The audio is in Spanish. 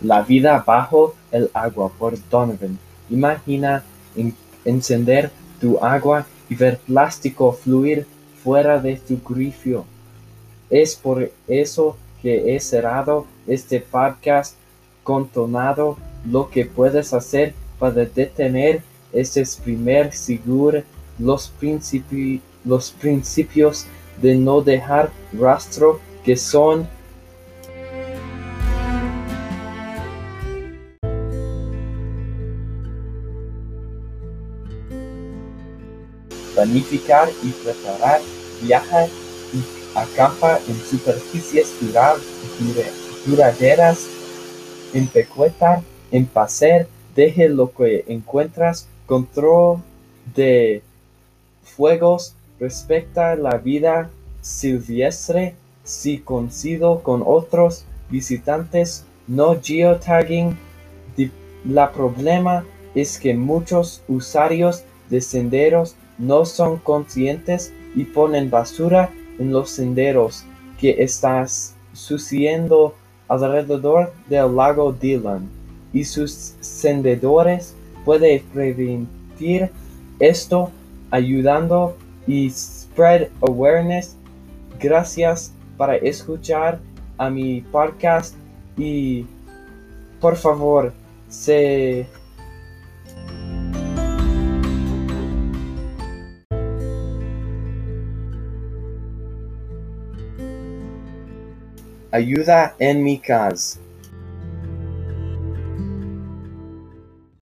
La vida bajo el agua por Donovan. Imagina encender tu agua y ver plástico fluir fuera de tu grifo. Es por eso que he cerrado este podcast contonado lo que puedes hacer para detener este primer los, los principios de no dejar rastro que son planificar y preparar, viaja y acampa en superficies duraderas, en pasear, deje lo que encuentras, control de fuegos, respecta la vida silvestre, si coincido con otros visitantes, no geotagging. La problema es que muchos usuarios de senderos no son conscientes y ponen basura en los senderos que estás suciendo alrededor del lago Dillon y sus sendedores pueden prevenir esto ayudando y spread awareness. Gracias para escuchar a mi podcast y por favor se ayuda en mi casa.